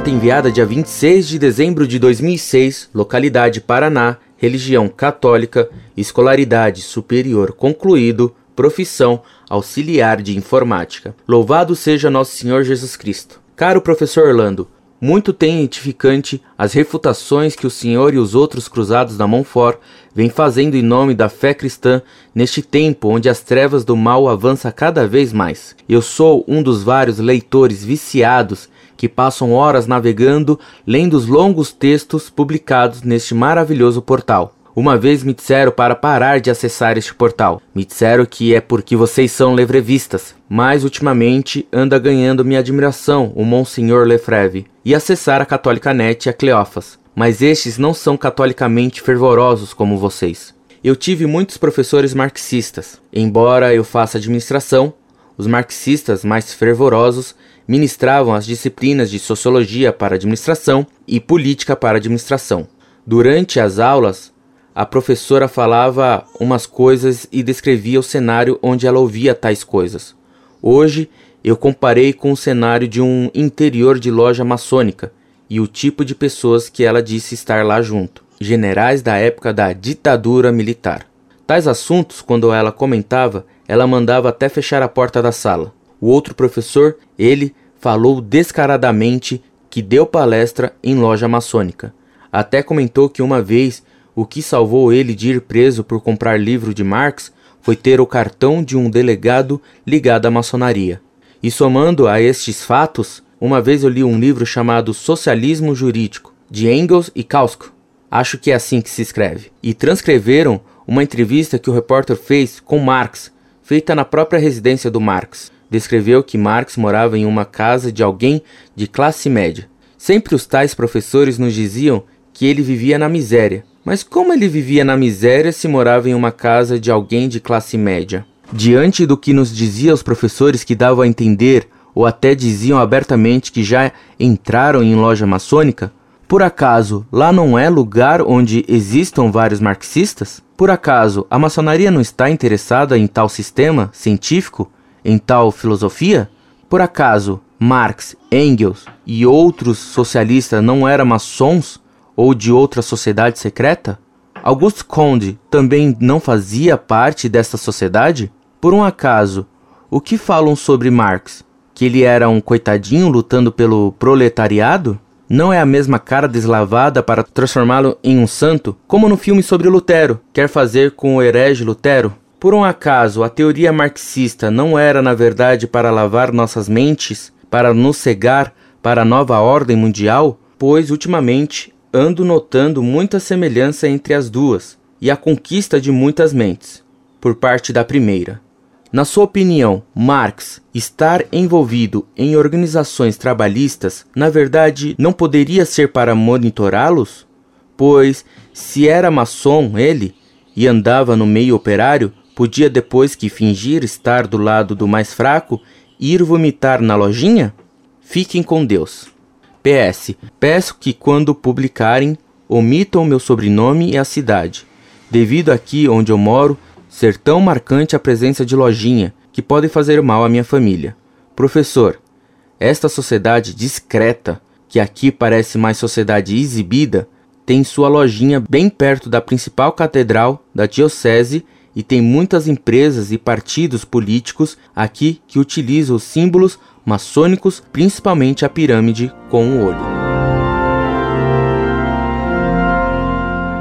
Carta enviada dia 26 de dezembro de 2006, localidade Paraná, religião católica, escolaridade superior concluído, profissão auxiliar de informática. Louvado seja nosso Senhor Jesus Cristo. Caro professor Orlando, muito tem edificante as refutações que o senhor e os outros cruzados da Montfort vêm fazendo em nome da fé cristã neste tempo onde as trevas do mal avançam cada vez mais. Eu sou um dos vários leitores viciados que passam horas navegando lendo os longos textos publicados neste maravilhoso portal. Uma vez me disseram para parar de acessar este portal. Me disseram que é porque vocês são levrevistas, mas ultimamente anda ganhando minha admiração o Monsenhor Lefreve e acessar a Católica Net e a Cleófas. Mas estes não são catolicamente fervorosos como vocês. Eu tive muitos professores marxistas. Embora eu faça administração, os marxistas mais fervorosos ministravam as disciplinas de sociologia para administração e política para administração. Durante as aulas, a professora falava umas coisas e descrevia o cenário onde ela ouvia tais coisas. Hoje eu comparei com o cenário de um interior de loja maçônica e o tipo de pessoas que ela disse estar lá junto generais da época da ditadura militar. Tais assuntos, quando ela comentava, ela mandava até fechar a porta da sala. O outro professor, ele falou descaradamente que deu palestra em loja maçônica. Até comentou que uma vez o que salvou ele de ir preso por comprar livro de Marx foi ter o cartão de um delegado ligado à maçonaria. E somando a estes fatos, uma vez eu li um livro chamado Socialismo Jurídico, de Engels e Kautsky. Acho que é assim que se escreve. E transcreveram uma entrevista que o repórter fez com Marx, feita na própria residência do Marx. Descreveu que Marx morava em uma casa de alguém de classe média. Sempre os tais professores nos diziam que ele vivia na miséria, mas como ele vivia na miséria se morava em uma casa de alguém de classe média? Diante do que nos diziam os professores que davam a entender ou até diziam abertamente que já entraram em loja maçônica, por acaso lá não é lugar onde existam vários marxistas? Por acaso a maçonaria não está interessada em tal sistema científico, em tal filosofia? Por acaso Marx, Engels e outros socialistas não eram maçons ou de outra sociedade secreta? Auguste Comte também não fazia parte dessa sociedade? Por um acaso, o que falam sobre Marx? Que ele era um coitadinho lutando pelo proletariado? Não é a mesma cara deslavada para transformá-lo em um santo, como no filme sobre Lutero, quer fazer com o herege Lutero? Por um acaso, a teoria marxista não era, na verdade, para lavar nossas mentes, para nos cegar para a nova ordem mundial? Pois, ultimamente, ando notando muita semelhança entre as duas e a conquista de muitas mentes, por parte da primeira. Na sua opinião, Marx estar envolvido em organizações trabalhistas, na verdade, não poderia ser para monitorá-los? Pois, se era maçom ele e andava no meio operário, podia depois que fingir estar do lado do mais fraco ir vomitar na lojinha? Fiquem com Deus. PS. Peço que quando publicarem omitam meu sobrenome e a cidade, devido aqui onde eu moro ser tão marcante a presença de lojinha que pode fazer mal à minha família. Professor, esta sociedade discreta, que aqui parece mais sociedade exibida, tem sua lojinha bem perto da principal catedral da diocese e tem muitas empresas e partidos políticos aqui que utilizam os símbolos maçônicos, principalmente a pirâmide com o olho.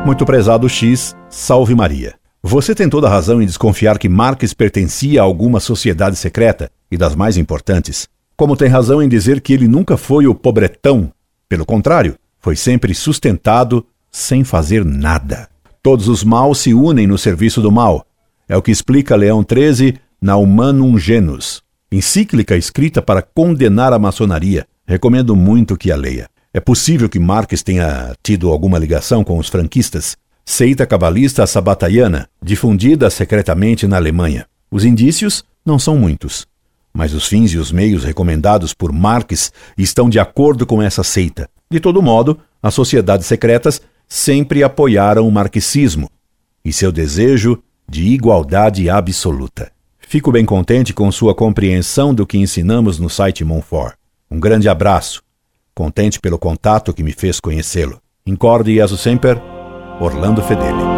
Muito prezado X, salve Maria. Você tem toda a razão em desconfiar que Marx pertencia a alguma sociedade secreta e das mais importantes. Como tem razão em dizer que ele nunca foi o pobretão. Pelo contrário, foi sempre sustentado sem fazer nada. Todos os maus se unem no serviço do mal. É o que explica Leão XIII na Humanum Genus, encíclica escrita para condenar a maçonaria. Recomendo muito que a leia. É possível que Marx tenha tido alguma ligação com os franquistas, seita cabalista sabataiana, difundida secretamente na Alemanha. Os indícios não são muitos, mas os fins e os meios recomendados por Marx estão de acordo com essa seita. De todo modo, as sociedades secretas sempre apoiaram o marxismo e seu desejo de igualdade absoluta. Fico bem contente com sua compreensão do que ensinamos no site Monfort. Um grande abraço. contente pelo contato que me fez conhecê-lo. Incorde Jesus Semper, Orlando Fedeli.